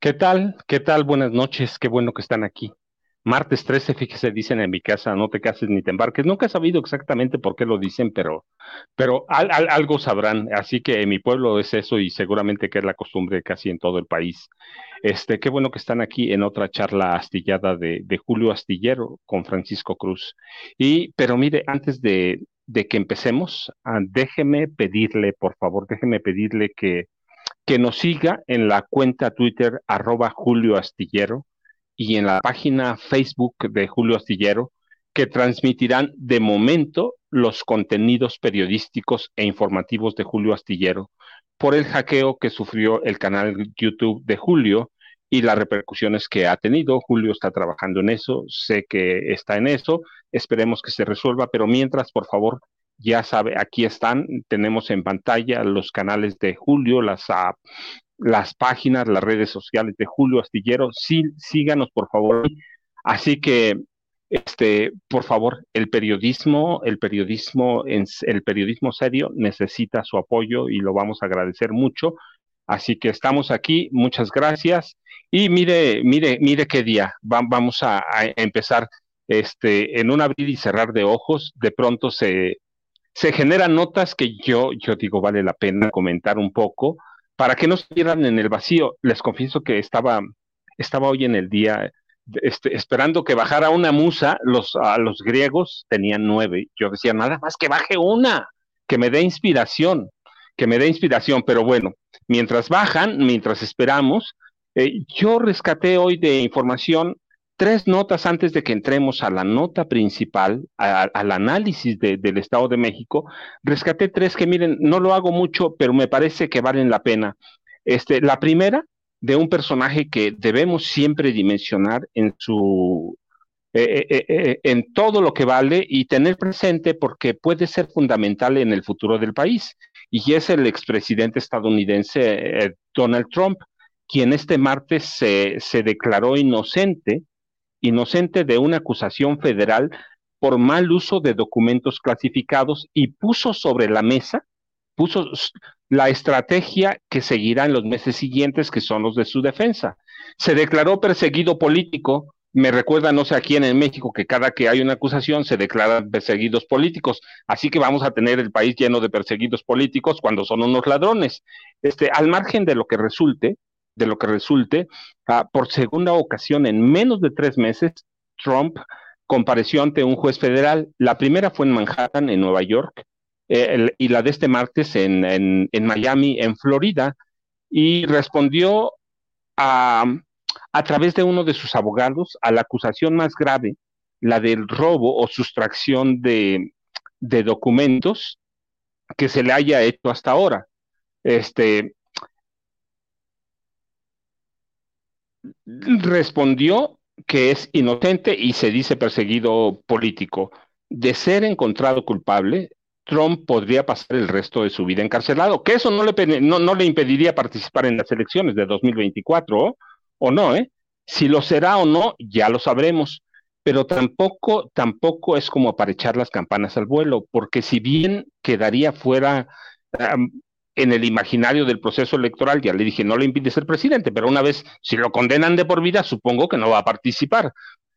¿Qué tal? ¿Qué tal? Buenas noches, qué bueno que están aquí. Martes 13, fíjese, dicen en mi casa, no te cases ni te embarques. Nunca he sabido exactamente por qué lo dicen, pero, pero al- al- algo sabrán. Así que en mi pueblo es eso y seguramente que es la costumbre casi en todo el país. Este, qué bueno que están aquí en otra charla astillada de, de Julio Astillero con Francisco Cruz. Y, pero mire, antes de, de que empecemos, ah, déjeme pedirle, por favor, déjeme pedirle que que nos siga en la cuenta Twitter arroba Julio Astillero y en la página Facebook de Julio Astillero, que transmitirán de momento los contenidos periodísticos e informativos de Julio Astillero por el hackeo que sufrió el canal YouTube de Julio y las repercusiones que ha tenido. Julio está trabajando en eso, sé que está en eso, esperemos que se resuelva, pero mientras, por favor, ya sabe, aquí están, tenemos en pantalla los canales de Julio, las, ah, las páginas, las redes sociales de Julio Astillero. Sí, síganos, por favor. Así que, este, por favor, el periodismo, el periodismo, el periodismo serio necesita su apoyo y lo vamos a agradecer mucho. Así que estamos aquí, muchas gracias. Y mire, mire, mire qué día. Va- vamos a, a empezar, este, en un abrir y cerrar de ojos. De pronto se se generan notas que yo, yo digo vale la pena comentar un poco para que no se quieran en el vacío. Les confieso que estaba, estaba hoy en el día este, esperando que bajara una musa, los, a los griegos tenían nueve. Yo decía, nada más que baje una, que me dé inspiración, que me dé inspiración. Pero bueno, mientras bajan, mientras esperamos, eh, yo rescaté hoy de información tres notas antes de que entremos a la nota principal, al análisis de- del Estado de México. Rescaté tres que, miren, no lo hago mucho, pero me parece que valen la pena. Este, la primera, de un personaje que debemos siempre dimensionar en su, eh, eh, eh, en todo lo que vale y tener presente porque puede ser fundamental en el futuro del país. Y es el expresidente estadounidense eh, Donald Trump, quien este martes se declaró inocente inocente de una acusación federal por mal uso de documentos clasificados y puso sobre la mesa, puso la estrategia que seguirá en los meses siguientes, que son los de su defensa. Se declaró perseguido político. Me recuerda, no sé a quién en México, que cada que hay una acusación se declaran perseguidos políticos. Así que vamos a tener el país lleno de perseguidos políticos cuando son unos ladrones. Este, al margen de lo que resulte, de lo que resulte, Ah, por segunda ocasión en menos de tres meses, Trump compareció ante un juez federal. La primera fue en Manhattan, en Nueva York, eh, y la de este martes en, en- en Miami, en Florida, y respondió a, a través de uno de sus abogados a la acusación más grave, la del robo o sustracción de, de documentos que se le haya hecho hasta ahora. Este, respondió que es inocente y se dice perseguido político. De ser encontrado culpable, Trump podría pasar el resto de su vida encarcelado, que eso no le, no, no le impediría participar en las elecciones de 2024, ¿o, o no, ¿eh? Si lo será o no, ya lo sabremos. pero tampoco, tampoco es como para echar las campanas al vuelo, porque si bien quedaría fuera en el imaginario del proceso electoral, ya le dije, no le impide ser presidente, pero una vez, si lo condenan de por vida, supongo que no va a participar.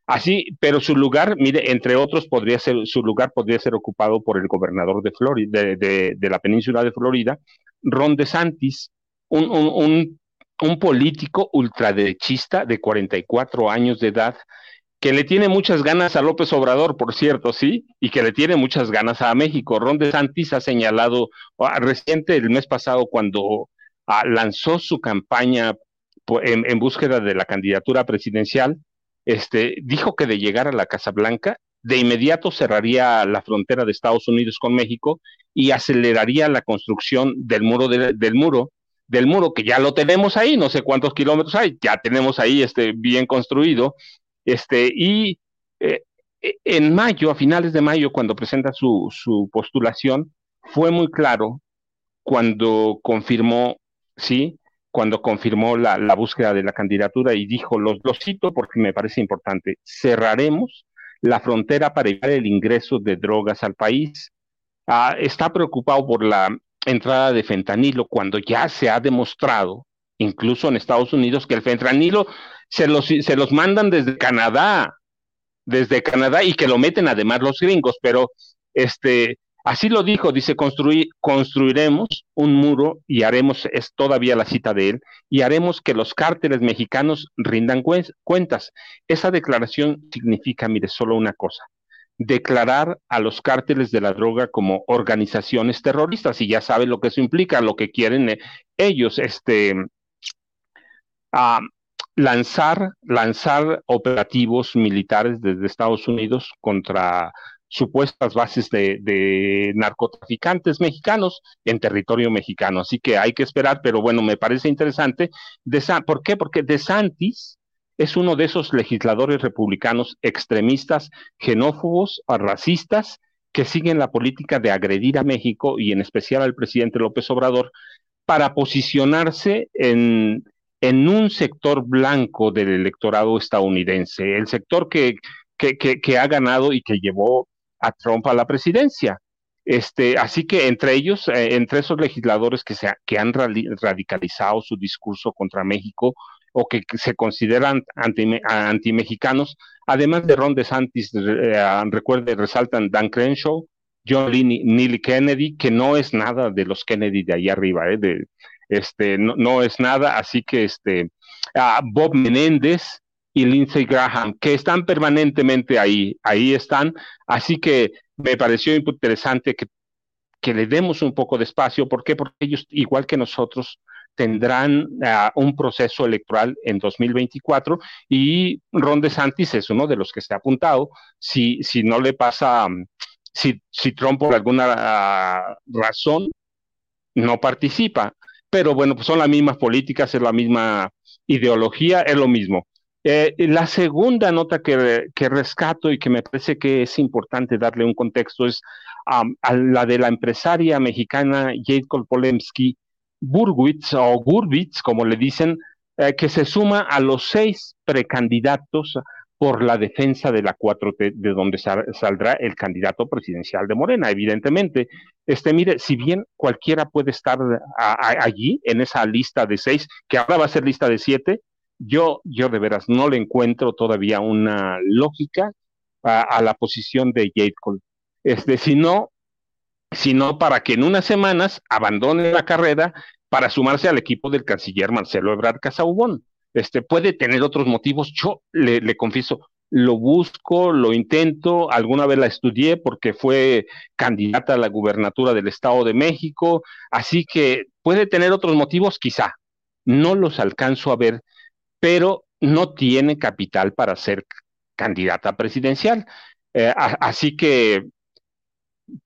Así, pero su lugar, mire, entre otros, podría ser, su lugar podría ser ocupado por el gobernador de Florida, de, la península de Florida, Ron DeSantis, un, un, un político ultraderechista de 44 años de edad, que le tiene muchas ganas a López Obrador, por cierto, sí, y que le tiene muchas ganas a México. Ron DeSantis ha señalado ah, reciente el mes pasado cuando ah, lanzó su campaña en, búsqueda de la candidatura presidencial, este, dijo que de llegar a la Casa Blanca, de inmediato cerraría la frontera de Estados Unidos con México y aceleraría la construcción del muro del muro del muro que ya lo tenemos ahí, no sé cuántos kilómetros hay, ya tenemos ahí este bien construido, este, y eh, e, en mayo, a finales de mayo, cuando presenta su, su postulación, fue muy claro cuando confirmó, sí, cuando confirmó la, la, búsqueda de la candidatura y dijo, los, lo cito porque me parece importante, cerraremos la frontera para evitar el ingreso de drogas al país. Ah, está preocupado por la entrada de fentanilo cuando ya se ha demostrado, incluso en Estados Unidos, que el fentanilo se los, se los mandan desde Canadá, desde Canadá y que lo meten además los gringos, pero este, así lo dijo, dice, construir, construiremos un muro y haremos, es todavía la cita de él, y haremos que los cárteles mexicanos rindan cuentas. Esa declaración significa, mire, solo una cosa, declarar a los cárteles de la droga como organizaciones terroristas, y ya sabe lo que eso implica, lo que quieren eh, ellos, este, ah, lanzar, lanzar operativos militares desde Estados Unidos contra supuestas bases de, narcotraficantes mexicanos en territorio mexicano. Así que hay que esperar, pero bueno, me parece interesante. De, ¿Por qué? Porque De Santis es uno de esos legisladores republicanos extremistas, xenófobos, racistas, que siguen la política de agredir a México y en especial al presidente López Obrador para posicionarse en, en un sector blanco del electorado estadounidense, el sector que, que, ha ganado y que llevó a Trump a la presidencia. Este, así que entre ellos, eh, entre esos legisladores que, se, que han radicalizado su discurso contra México o que se consideran anti, mexicanos, además de Ron DeSantis, eh, recuerde, resaltan Dan Crenshaw, John Lee, Neil Kennedy, que no es nada de los Kennedy de ahí arriba, eh, de, este, no, es nada, así que este, Bob Menéndez y Lindsey Graham, que están permanentemente ahí, ahí están, así que me pareció interesante que, que le demos un poco de espacio, ¿por qué? Porque ellos, igual que nosotros, tendrán ah, un proceso electoral en 2024 y Ron DeSantis es uno de los que se ha apuntado. Si, si no le pasa, si, si Trump por alguna ah, razón no participa, pero bueno, pues son las mismas políticas, es la misma ideología, es lo mismo. Eh, la segunda nota que, rescato y que me parece que es importante darle un contexto es a la de la empresaria mexicana Jade Kolpolemsky Burwitz o Gurbitz, como le dicen, eh, que se suma a los seis precandidatos por la defensa de la 4T, de donde saldrá el candidato presidencial de Morena, evidentemente. Este, mire, si bien cualquiera puede estar allí en esa lista de seis, que ahora va a ser lista de siete, yo, yo de veras no le encuentro todavía una lógica a, la posición de Jade Cole. Este, sino, sino para que en unas semanas abandone la carrera para sumarse al equipo del canciller Marcelo Ebrard Casaubon este, puede tener otros motivos. Yo le, confieso, lo busco, lo intento, alguna vez la estudié porque fue candidata a la gubernatura del Estado de México, así que puede tener otros motivos, quizá. No los alcanzo a ver, pero no tiene capital para ser candidata presidencial. Eh, así que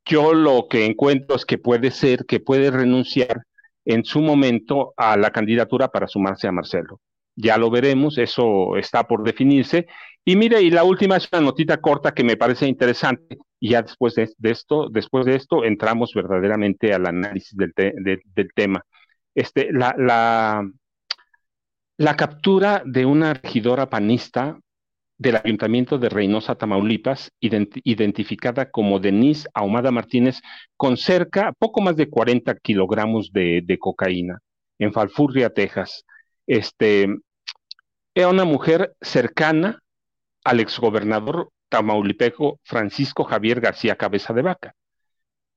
yo lo que encuentro es que puede ser que puede renunciar en su momento a la candidatura para sumarse a Marcelo ya lo veremos, eso está por definirse. Y mire, y la última es una notita corta que me parece interesante, y ya después de, esto, después de esto, entramos verdaderamente al análisis del, tema. Este, la, la, la captura de una regidora panista del Ayuntamiento de Reynosa, Tamaulipas, identificada como Denise Ahumada Martínez, con cerca, poco más de 40 kilogramos de, cocaína, en Falfurria, Texas. Este, era una mujer cercana al exgobernador tamaulipeco Francisco Javier García Cabeza de Vaca.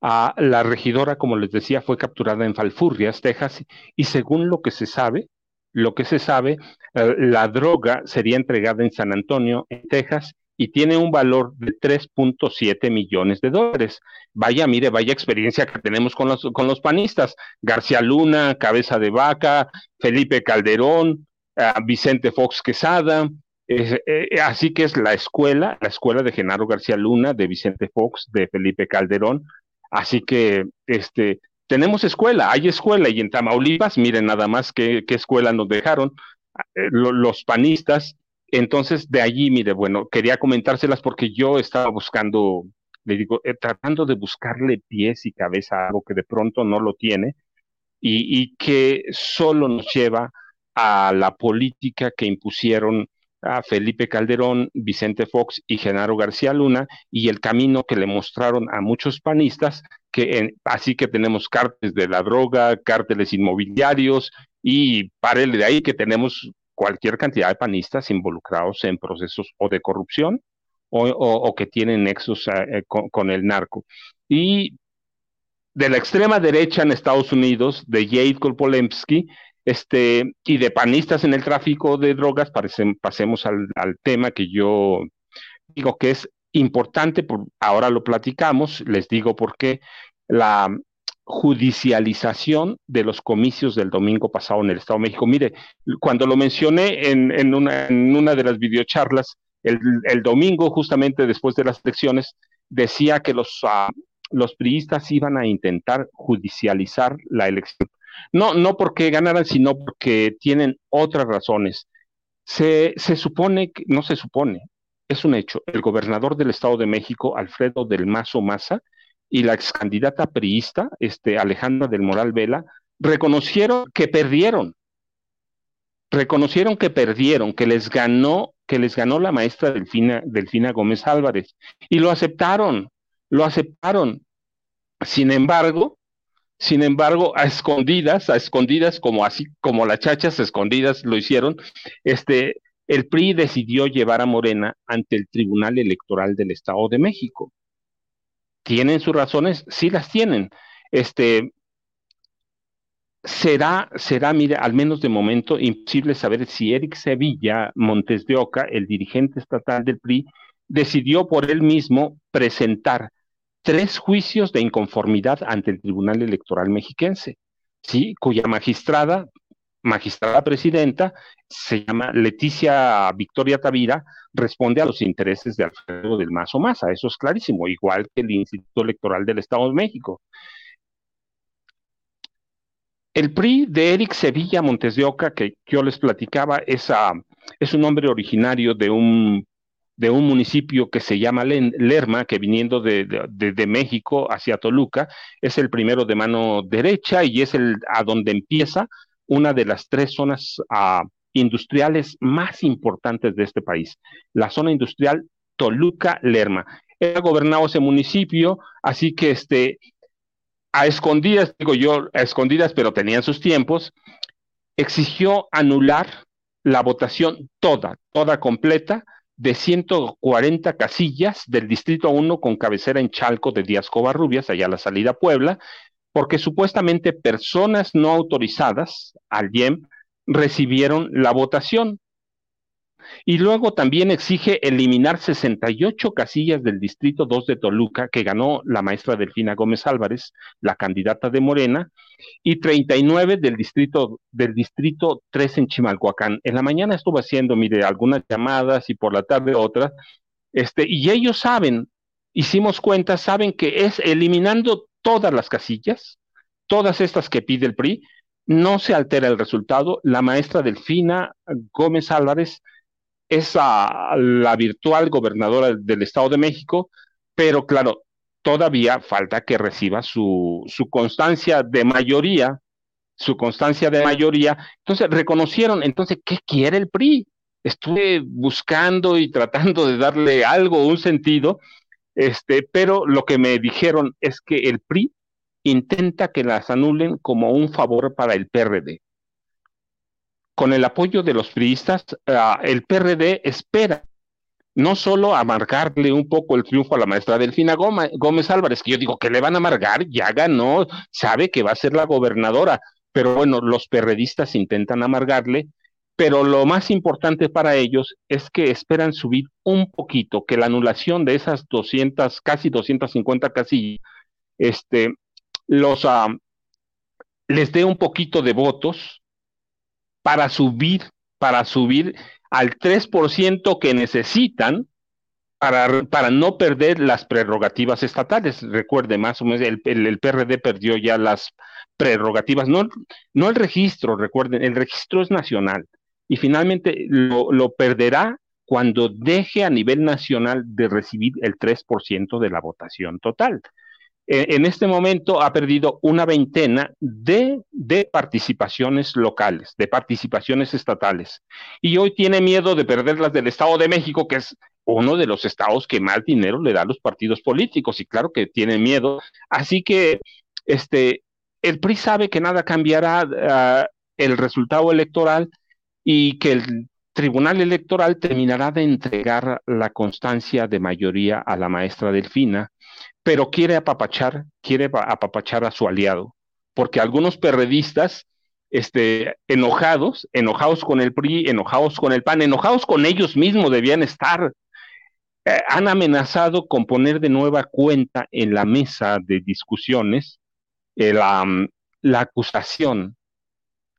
A la regidora, como les decía, fue capturada en Falfurrias, Texas, y según lo que se sabe, lo que se sabe, eh, la droga sería entregada en San Antonio, en Texas, y tiene un valor de 3.7 millones de dólares. Vaya, mire, vaya experiencia que tenemos con los, con los panistas. García Luna, Cabeza de Vaca, Felipe Calderón, eh, Vicente Fox Quesada. Eh, así que es la escuela, la escuela de Genaro García Luna, de Vicente Fox, de Felipe Calderón. Así que este, tenemos escuela, hay escuela, y en Tamaulipas, miren nada más qué, escuela nos dejaron eh, los panistas. Entonces, de allí, mire, bueno, quería comentárselas porque yo estaba buscando, le digo, eh, tratando de buscarle pies y cabeza a algo que de pronto no lo tiene y, que solo nos lleva a la política que impusieron a Felipe Calderón, Vicente Fox y Genaro García Luna y el camino que le mostraron a muchos panistas, que así que tenemos cárteles de la droga, cárteles inmobiliarios y párele de ahí que tenemos cualquier cantidad de panistas involucrados en procesos o de corrupción o, que tienen nexos eh, con, con, el narco. Y de la extrema derecha en Estados Unidos, de Jade Kolpolemsky, este, y de panistas en el tráfico de drogas, pasemos al, tema que yo digo que es importante, por, ahora lo platicamos, les digo por qué, la judicialización de los comicios del domingo pasado en el Estado de México. Mire, cuando lo mencioné en, una, en una, de las videocharlas, el, el, domingo, justamente después de las elecciones, decía que los, uh, los priistas iban a intentar judicializar la elección. No, no porque ganaran, sino porque tienen otras razones. Se, se supone, que, no se supone, es un hecho. El gobernador del Estado de México, Alfredo del Mazo Maza, y la ex candidata priista, este, Alejandra del Moral Vela, reconocieron que perdieron. Reconocieron que perdieron, que les ganó, que les ganó la maestra Delfina, Delfina Gómez Álvarez. Y lo aceptaron, lo aceptaron. Sin embargo, sin embargo, a escondidas, a escondidas, como así como las chachas escondidas lo hicieron, este, el PRI decidió llevar a Morena ante el Tribunal Electoral del Estado de México. ¿Tienen sus razones? Sí las tienen. Este, será, será, mire, al menos de momento, imposible saber si Eric Sevilla Montes de Oca, el dirigente estatal del PRI, decidió por él mismo presentar tres juicios de inconformidad ante el Tribunal Electoral Mexiquense, ¿sí? cuya magistrada, magistrada presidenta, se llama Leticia Victoria Tavira, responde a los intereses de Alfredo del Mazo Maza, eso es clarísimo, igual que el Instituto Electoral del Estado de México. El PRI de Eric Sevilla Montes de Oca, que yo les platicaba, es, es un hombre originario de un de un municipio que se llama Lerma, que viniendo de, de, México hacia Toluca, es el primero de mano derecha y es el a donde empieza una de las tres zonas uh, industriales más importantes de este país, la zona industrial Toluca-Lerma. Era gobernado ese municipio, así que este, a escondidas, digo yo, a escondidas, pero tenían sus tiempos, exigió anular la votación toda, toda completa, de 140 casillas del Distrito 1 con cabecera en Chalco de Díaz Covarrubias, allá a la salida a Puebla, porque supuestamente personas no autorizadas al IEM recibieron la votación. Y luego también exige eliminar 68 casillas del Distrito 2 de Toluca, que ganó la maestra Delfina Gómez Álvarez, la candidata de Morena, y 39 del Distrito, del distrito 3 en Chimalhuacán. En la mañana estuvo haciendo, mire, algunas llamadas y por la tarde otras, este, y ellos saben, hicimos cuentas, saben que es eliminando todas las casillas, todas estas que pide el PRI, no se altera el resultado. La maestra Delfina Gómez Álvarez es la virtual gobernadora del Estado de México, pero claro, todavía falta que reciba su, su constancia de mayoría, su constancia de mayoría. Entonces, reconocieron, entonces, ¿qué quiere el PRI? estuve buscando y tratando de darle algo, un sentido, este, pero lo que me dijeron es que el PRI intenta que las anulen como un favor para el PRD. Con el apoyo de los priistas, ah, el PRD espera no solo amargarle un poco el triunfo a la maestra Delfina Gómez Álvarez, que yo digo que le van a amargar, ya ganó, sabe que va a ser la gobernadora, pero bueno, los perredistas intentan amargarle, pero lo más importante para ellos es que esperan subir un poquito, que la anulación de esas 200, casi 250 casillas, este, los, ah, les dé un poquito de votos para subir, para subir al 3% que necesitan para, para, no perder las prerrogativas estatales. Recuerde, más o menos, el, el, PRD perdió ya las prerrogativas, no, no el registro, recuerden, el registro es nacional y finalmente lo, perderá cuando deje a nivel nacional de recibir el 3% de la votación total. Eh, en este momento ha perdido una veintena de, participaciones locales, de participaciones estatales. Y hoy tiene miedo de perder las del Estado de México, que es uno de los estados que más dinero le da a los partidos políticos. Y claro que tiene miedo. Así que este, el PRI sabe que nada cambiará ah, el resultado electoral y que el Tribunal Electoral terminará de entregar la constancia de mayoría a la maestra Delfina pero quiere apapachar, quiere apapachar a su aliado, porque algunos perredistas, este, enojados, enojados con el PRI, enojados con el PAN, enojados con ellos mismos debían estar, eh, han amenazado con poner de nueva cuenta en la mesa de discusiones eh, la, la, acusación,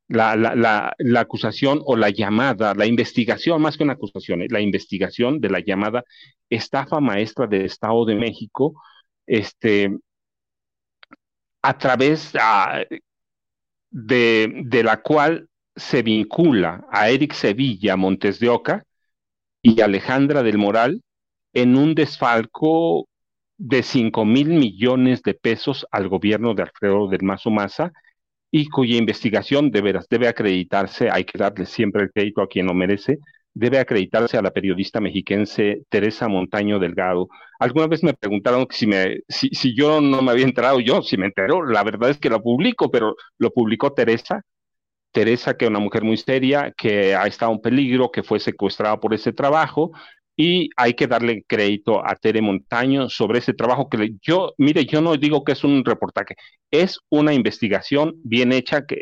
la, la, la, acusación o la llamada, la investigación, más que una acusación, eh, la investigación de la llamada estafa maestra del Estado de México, este, a través ah, de, de, la cual se vincula a Eric Sevilla Montes de Oca y Alejandra del Moral en un desfalco de 5 mil millones de pesos al gobierno de Alfredo del Mazo Maza y cuya investigación de debe acreditarse, hay que darle siempre el crédito a quien lo merece, debe acreditarse a la periodista mexiquense Teresa Montaño Delgado. Alguna vez me preguntaron si, me, si, si yo no me había enterado yo, si me enteró, la verdad es que lo publico, pero lo publicó Teresa. Teresa, que es una mujer muy seria, que ha estado en peligro, que fue secuestrada por ese trabajo, y hay que darle crédito a Tere Montaño sobre ese trabajo que yo, mire, yo no digo que es un reportaje, es una investigación bien hecha que,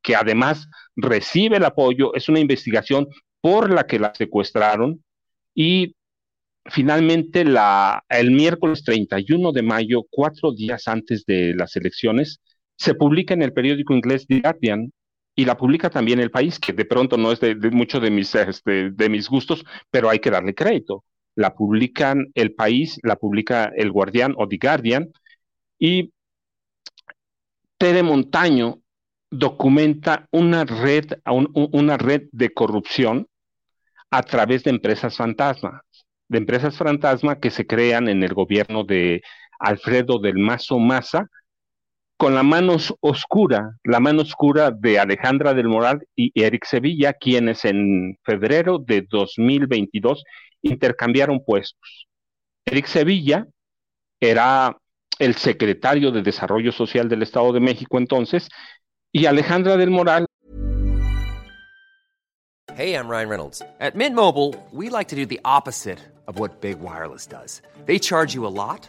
que además recibe el apoyo, es una investigación por la que la secuestraron y finalmente la, el miércoles 31 de mayo, cuatro días antes de las elecciones, se publica en el periódico inglés The Guardian y la publica también El País, que de pronto no es de, mucho de mis, este, de mis gustos, pero hay que darle crédito. La publican El País, la publica El Guardián o The Guardian y Tere Montaño documenta una red, una red de corrupción a través de empresas fantasma, de empresas fantasma que se crean en el gobierno de Alfredo del Mazo Maza, con la mano oscura, la mano oscura de Alejandra del Moral y Eric Sevilla, quienes en febrero de 2022 intercambiaron puestos. Eric Sevilla era el secretario de Desarrollo Social del Estado de México entonces, y Alejandra del Moral. Hey, I'm Ryan Reynolds. At Mint Mobile, we like to do the opposite of what Big Wireless does. They charge you a lot,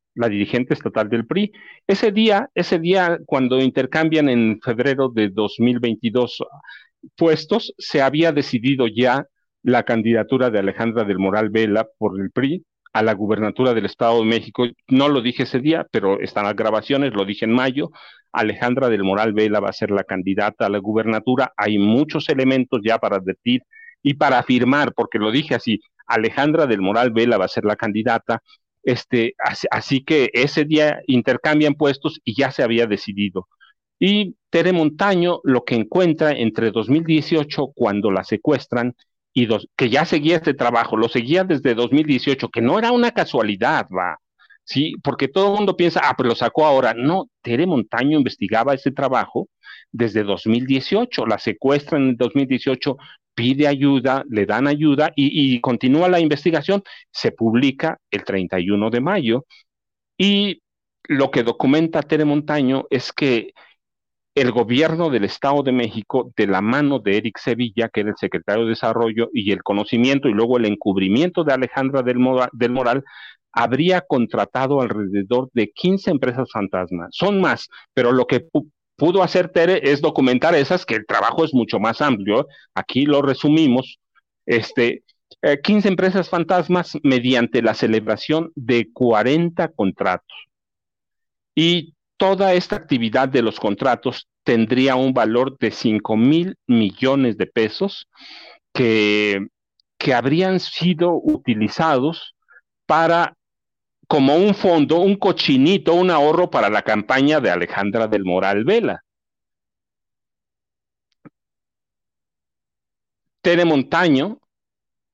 la dirigente estatal del PRI. Ese día, ese día cuando intercambian en febrero de 2022 puestos, se había decidido ya la candidatura de Alejandra del Moral Vela por el PRI a la gubernatura del Estado de México. No lo dije ese día, pero están las grabaciones, lo dije en mayo. Alejandra del Moral Vela va a ser la candidata a la gubernatura. Hay muchos elementos ya para advertir y para afirmar, porque lo dije así, Alejandra del Moral Vela va a ser la candidata. Este, así, que ese día intercambian puestos y ya se había decidido. Y Tere Montaño lo que encuentra entre 2018, cuando la secuestran, y que ya seguía este trabajo, lo seguía desde 2018, que no era una casualidad, va. Sí, porque todo el mundo piensa, ah, pero lo sacó ahora. No, Tere Montaño investigaba ese trabajo desde 2018, la secuestran en 2018, pide ayuda, le dan ayuda y, continúa la investigación, se publica el 31 de mayo y lo que documenta Tere Montaño es que el gobierno del Estado de México, de la mano de Eric Sevilla, que era el secretario de Desarrollo, y el conocimiento y luego el encubrimiento de Alejandra del Moral, habría contratado alrededor de 15 empresas fantasma. Son más, pero lo que pudo hacer Tere es documentar esas, que el trabajo es mucho más amplio. Aquí lo resumimos. Este, 15 eh, empresas fantasmas mediante la celebración de 40 contratos. Y toda esta actividad de los contratos tendría un valor de 5 mil millones de pesos que, que habrían sido utilizados para como un fondo, un cochinito, un ahorro para la campaña de Alejandra del Moral Vela. Tere Montaño,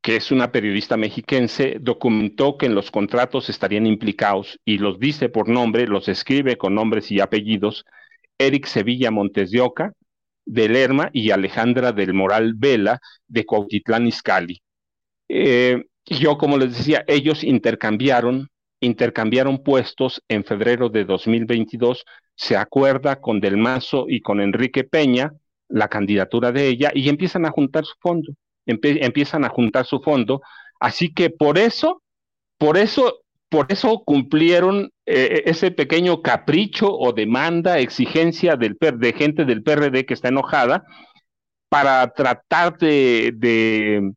que es una periodista mexiquense, documentó que en los contratos estarían implicados, y los dice por nombre, los escribe con nombres y apellidos, Eric Sevilla Montes de Oca, de Lerma, y Alejandra del Moral Vela, de Cuautitlán Izcalli. Eh, yo, como les decía, ellos intercambiaron intercambiaron puestos en febrero de 2022, se acuerda con Del Mazo y con Enrique Peña la candidatura de ella y empiezan a juntar su fondo, empiezan a juntar su fondo, así que por eso, por eso, por eso cumplieron eh, ese pequeño capricho o demanda, exigencia del, de gente del PRD que está enojada para tratar de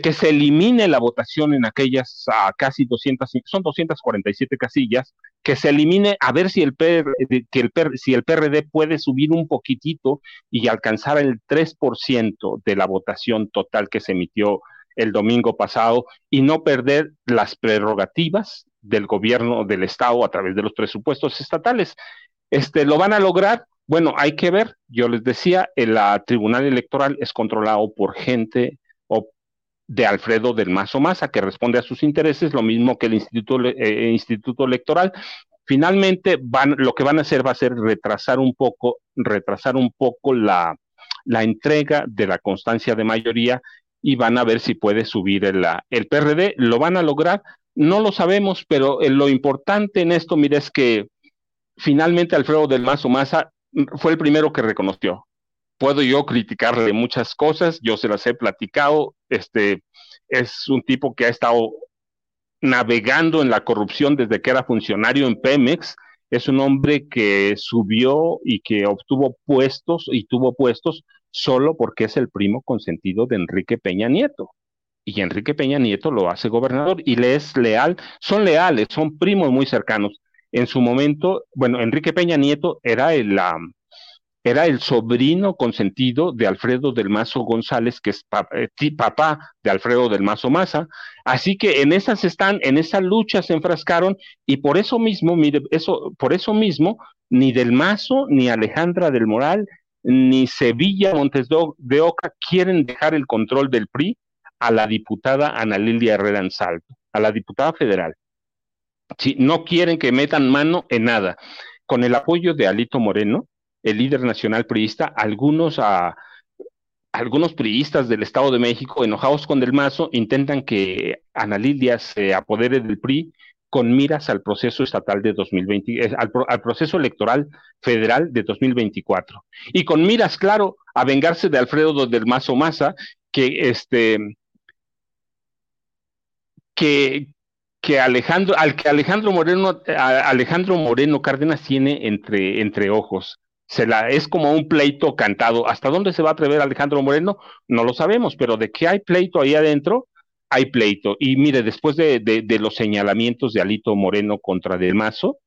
que se elimine la votación en aquellas casi 200, son 247 casillas, que se elimine a ver si el, que el, si el PRD puede subir un poquitito y alcanzar el 3% de la votación total que se emitió el domingo pasado y no perder las prerrogativas del gobierno del Estado a través de los presupuestos estatales. Este, ¿Lo van a lograr? Bueno, hay que ver. Yo les decía, el Tribunal Electoral es controlado por gente de Alfredo del Mazo Maza, que responde a sus intereses, lo mismo que el Instituto, eh, Instituto Electoral. Finalmente, van, lo que van a hacer va a ser retrasar un poco, retrasar un poco la, la entrega de la constancia de mayoría y van a ver si puede subir el, el PRD. ¿Lo van a lograr? No lo sabemos, pero eh, lo importante en esto, mire, es que finalmente Alfredo del Mazo Maza fue el primero que reconoció puedo yo criticarle muchas cosas, yo se las he platicado, este es un tipo que ha estado navegando en la corrupción desde que era funcionario en Pemex, es un hombre que subió y que obtuvo puestos y tuvo puestos solo porque es el primo consentido de Enrique Peña Nieto. Y Enrique Peña Nieto lo hace gobernador y le es leal, son leales, son primos muy cercanos. En su momento, bueno, Enrique Peña Nieto era el, era el sobrino consentido de Alfredo del Mazo González, que es eh, papá de Alfredo del Mazo Maza. Así que en esas están, en esa lucha se enfrascaron y por eso mismo, mire, eso, por eso mismo, ni del Mazo, ni Alejandra del Moral, ni Sevilla Montes de Oca quieren dejar el control del PRI a la diputada Ana Lilia Herrera Ansalto, a la diputada federal. No quieren que metan mano en nada. Con el apoyo de Alito Moreno, el líder nacional priista, algunos, a, algunos priistas del Estado de México, enojados con Del Mazo, intentan que Ana Lilia se apodere del PRI con miras al proceso estatal de 2020, eh, al, al, proceso electoral federal de 2024. Y con miras, claro, a vengarse de Alfredo del Mazo Maza, que este que, que Alejandro, al que Alejandro Moreno, Alejandro Moreno Cárdenas tiene entre, entre ojos. Se la, es como un pleito cantado. ¿Hasta dónde se va a atrever Alejandro Moreno? No lo sabemos, pero de que hay pleito ahí adentro, hay pleito. Y mire, después de, de, los señalamientos de Alito Moreno contra Del Mazo,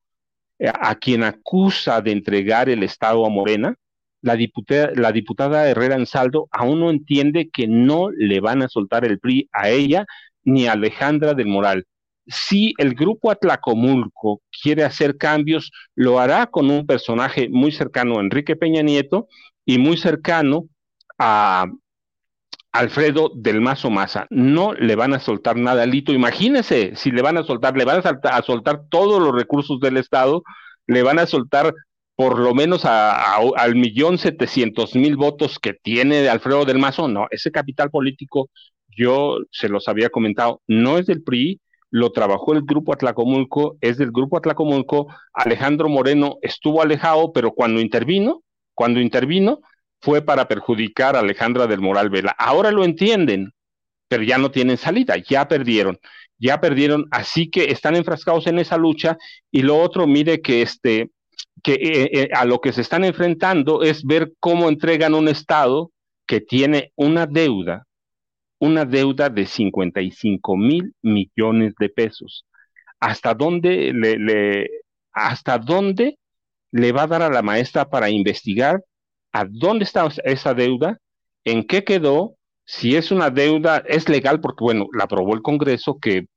eh, a quien acusa de entregar el Estado a Morena, la diputada, la diputada Herrera Ansaldo aún no entiende que no le van a soltar el PRI a ella ni a Alejandra del Moral. Si el grupo Atlacomulco quiere hacer cambios, lo hará con un personaje muy cercano a Enrique Peña Nieto y muy cercano a Alfredo del Mazo Maza. No le van a soltar nada, Lito. Imagínese si le van a soltar, le van a, soltar todos los recursos del Estado, le van a soltar por lo menos al millón setecientos mil votos que tiene Alfredo del Mazo, no, ese capital político, yo se los había comentado, no es del PRI, lo trabajó el grupo Atlacomulco, es del grupo Atlacomulco, Alejandro Moreno estuvo alejado, pero cuando intervino, cuando intervino, fue para perjudicar a Alejandra del Moral Vela. Ahora lo entienden, pero ya no tienen salida, ya perdieron, ya perdieron, así que están enfrascados en esa lucha y lo otro, mire que este, que eh, eh, a lo que se están enfrentando es ver cómo entregan un Estado que tiene una deuda, una deuda de 55 mil millones de pesos. ¿Hasta dónde le, le, hasta dónde le va a dar a la maestra para investigar a dónde está esa deuda, en qué quedó, si es una deuda, es legal porque, bueno, la aprobó el Congreso que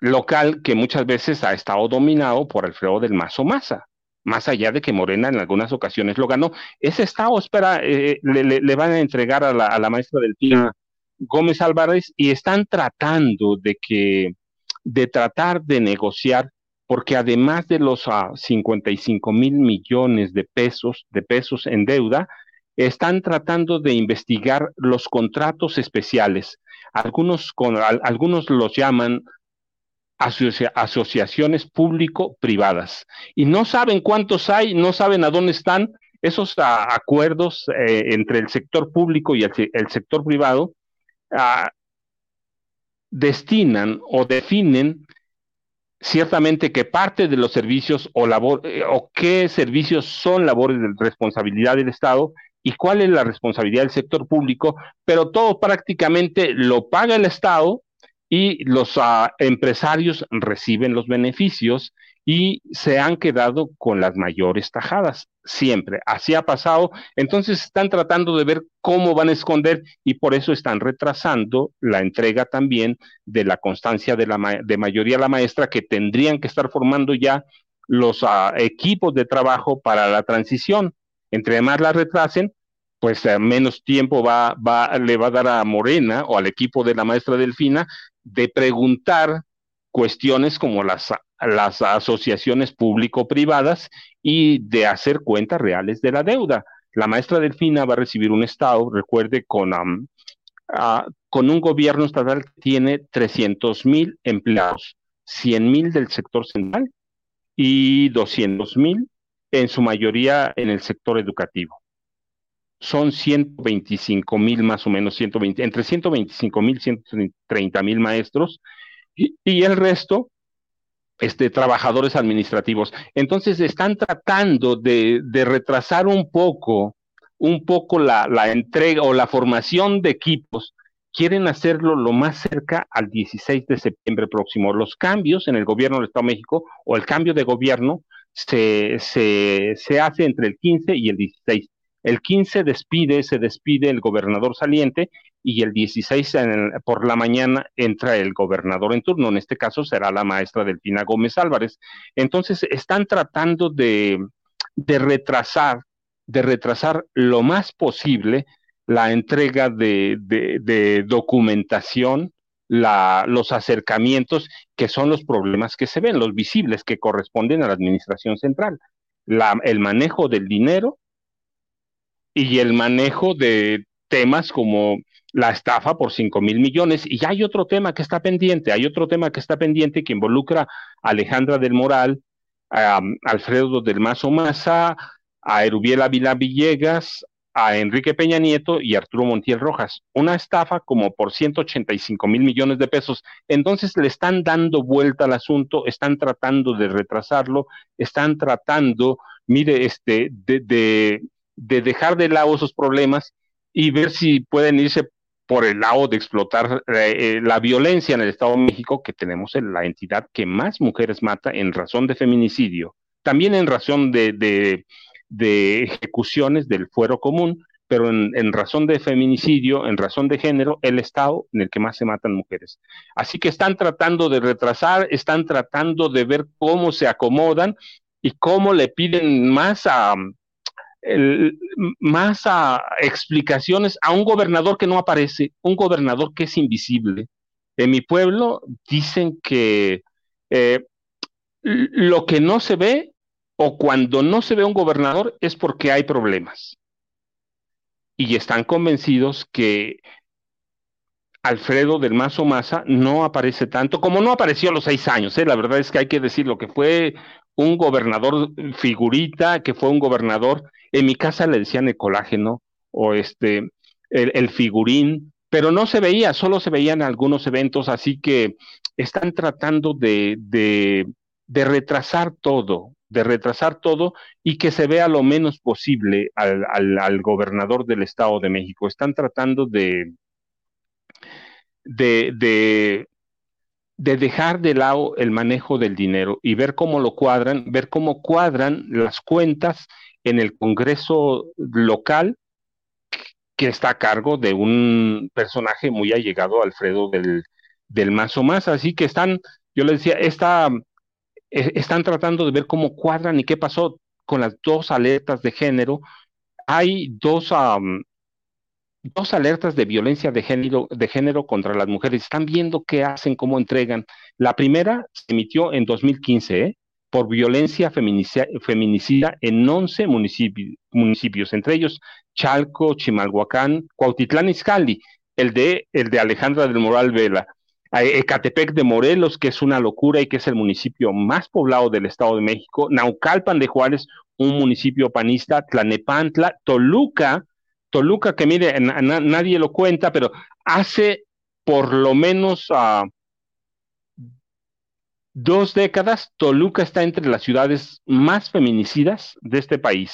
local que muchas veces ha estado dominado por Alfredo del Mazo Maza más allá de que Morena en algunas ocasiones lo ganó. Ese estado espera, eh, le, van a entregar a la, a la maestra del PIA Gómez Álvarez y están tratando de que, de tratar de negociar, porque además de los 55 ah, mil millones de pesos, de pesos en deuda, están tratando de investigar los contratos especiales. Algunos, con, algunos los llaman asociaciones público-privadas. Y no saben cuántos hay, no saben a dónde están esos acuerdos eh, entre el sector público y el, sector privado. Destinan o definen ciertamente que parte de los servicios o, labor, eh, o qué servicios son labores de responsabilidad del Estado y cuál es la responsabilidad del sector público, pero todo prácticamente lo paga el Estado y los ah, empresarios reciben los beneficios y se han quedado con las mayores tajadas, siempre. Así ha pasado. Entonces están tratando de ver cómo van a esconder y por eso están retrasando la entrega también de la constancia de, la de mayoría la maestra que tendrían que estar formando ya los ah, equipos de trabajo para la transición. Entre más la retrasen, pues eh, menos tiempo va, va, le va a dar a Morena o al equipo de la maestra Delfina de preguntar cuestiones como las, las asociaciones público-privadas y de hacer cuentas reales de la deuda. La maestra Delfina va a recibir un Estado, recuerde, con, con un gobierno estatal que tiene 300 mil empleados, 100 mil del sector central y 200 mil en su mayoría en el sector educativo son 125 mil más o menos, 120, entre 125 mil y 130 mil maestros y, el resto este, trabajadores administrativos. Entonces están tratando de, retrasar un poco, un poco la, la, entrega o la formación de equipos. Quieren hacerlo lo más cerca al 16 de septiembre próximo. Los cambios en el gobierno del Estado de México o el cambio de gobierno se, se, se hace entre el 15 y el 16 el 15 despide, se despide el gobernador saliente y el 16 por la mañana entra el gobernador en turno. En este caso será la maestra Delfina Gómez Álvarez. Entonces están tratando de, retrasar, de retrasar lo más posible la entrega de, documentación, los acercamientos, que son los problemas que se ven, los visibles que corresponden a la administración central. el manejo del dinero y el manejo de temas como la estafa por 5 mil millones. Y hay otro tema que está pendiente, hay otro tema que está pendiente que involucra a Alejandra del Moral, a Alfredo del Mazo Maza, a Erubiel Ávila Villegas, a Enrique Peña Nieto y Arturo Montiel Rojas. Una estafa como por 185 mil millones de pesos. Entonces le están dando vuelta al asunto, están tratando de retrasarlo, están tratando, mire, este, de, de, de dejar de lado esos problemas y ver si pueden irse por el lado de explotar eh, eh, la violencia en el Estado de México, que tenemos en la entidad que más mujeres mata en razón de feminicidio, también en razón de, ejecuciones del fuero común, pero en, en, razón de feminicidio, en razón de género, el Estado en el que más se matan mujeres. Así que están tratando de retrasar, están tratando de ver cómo se acomodan y cómo le piden más a, más explicaciones a un gobernador que no aparece, un gobernador que es invisible. En mi pueblo dicen que eh, lo que no se ve o cuando no se ve un gobernador es porque hay problemas. Y están convencidos que Alfredo del Mazo Maza no aparece tanto como no apareció a los seis años. ¿eh? La verdad es que hay que decir lo que fue un gobernador figurita, que fue un gobernador en mi casa le decían el colágeno o este, el, figurín, pero no se veía, solo se veían algunos eventos, así que están tratando de, de, retrasar todo, de retrasar todo y que se vea lo menos posible al, al, gobernador del Estado de México. Están tratando de, de, de, dejar de lado el manejo del dinero y ver cómo lo cuadran, ver cómo cuadran las cuentas en el Congreso local que está a cargo de un personaje muy allegado, Alfredo del, del Mazo Más. Así que están, yo les decía, está, eh, están tratando de ver cómo cuadran y qué pasó con las dos alertas de género. Hay dos, dos alertas de violencia de género, de género contra las mujeres. Están viendo qué hacen, cómo entregan. La primera se emitió en 2015, ¿eh? por violencia feminicida en 11 municipios, entre ellos Chalco, Chimalhuacán, Cuautitlán Izcalli, el de, el de Alejandra del Moral Vela, Ecatepec de Morelos, que es una locura y que es el municipio más poblado del Estado de México, Naucalpan de Juárez, un municipio panista, Tlanepantla, Toluca, Toluca que mire, nadie lo cuenta, pero hace por lo menos uh, dos décadas, Toluca está entre las ciudades más feminicidas de este país.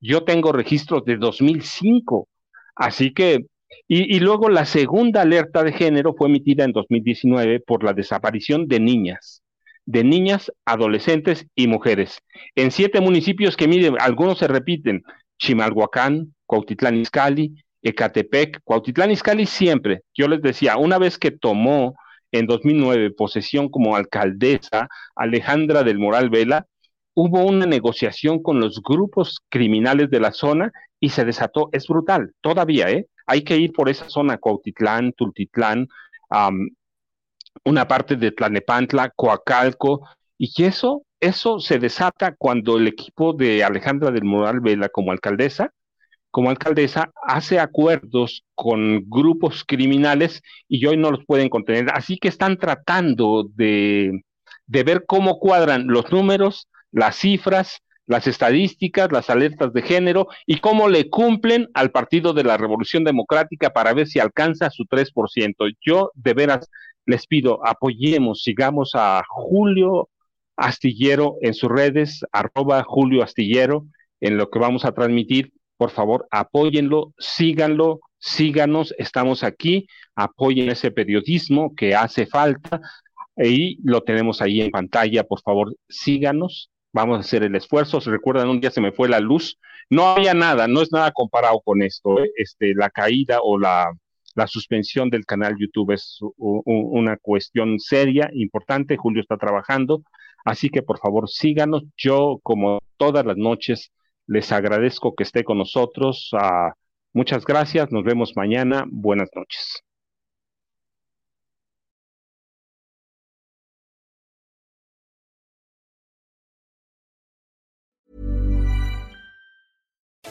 Yo tengo registros de 2005, así que, y, y, luego la segunda alerta de género fue emitida en 2019 por la desaparición de niñas, de niñas, adolescentes y mujeres. En siete municipios que miren, algunos se repiten, Chimalhuacán, Cuautitlán Izcalli, Ecatepec, Cuautitlán Izcalli siempre, yo les decía, una vez que tomó en 2009 posesión como alcaldesa Alejandra del Moral Vela, hubo una negociación con los grupos criminales de la zona y se desató, es brutal, todavía, ¿eh? Hay que ir por esa zona, Cuautitlán, Tultitlán, una parte de Tlanepantla, Coacalco, y eso, eso se desata cuando el equipo de Alejandra del Moral Vela como alcaldesa como alcaldesa hace acuerdos con grupos criminales y hoy no los pueden contener. Así que están tratando de, de ver cómo cuadran los números, las cifras, las estadísticas, las alertas de género y cómo le cumplen al Partido de la Revolución Democrática para ver si alcanza su 3%. Yo de veras les pido, apoyemos, sigamos a Julio Astillero en sus redes, arroba Julio Astillero, en lo que vamos a transmitir por favor, apóyenlo, síganlo, síganos, estamos aquí, apoyen ese periodismo que hace falta y lo tenemos ahí en pantalla, por favor, síganos, vamos a hacer el esfuerzo. ¿Se recuerdan? Un día se me fue la luz, no había nada, no es nada comparado con esto, ¿eh? este, la caída o la, la suspensión del canal YouTube es una cuestión seria, importante, Julio está trabajando, así que por favor síganos, yo como todas las noches les agradezco que esté con nosotros. Uh, muchas gracias. Nos vemos mañana. Buenas noches.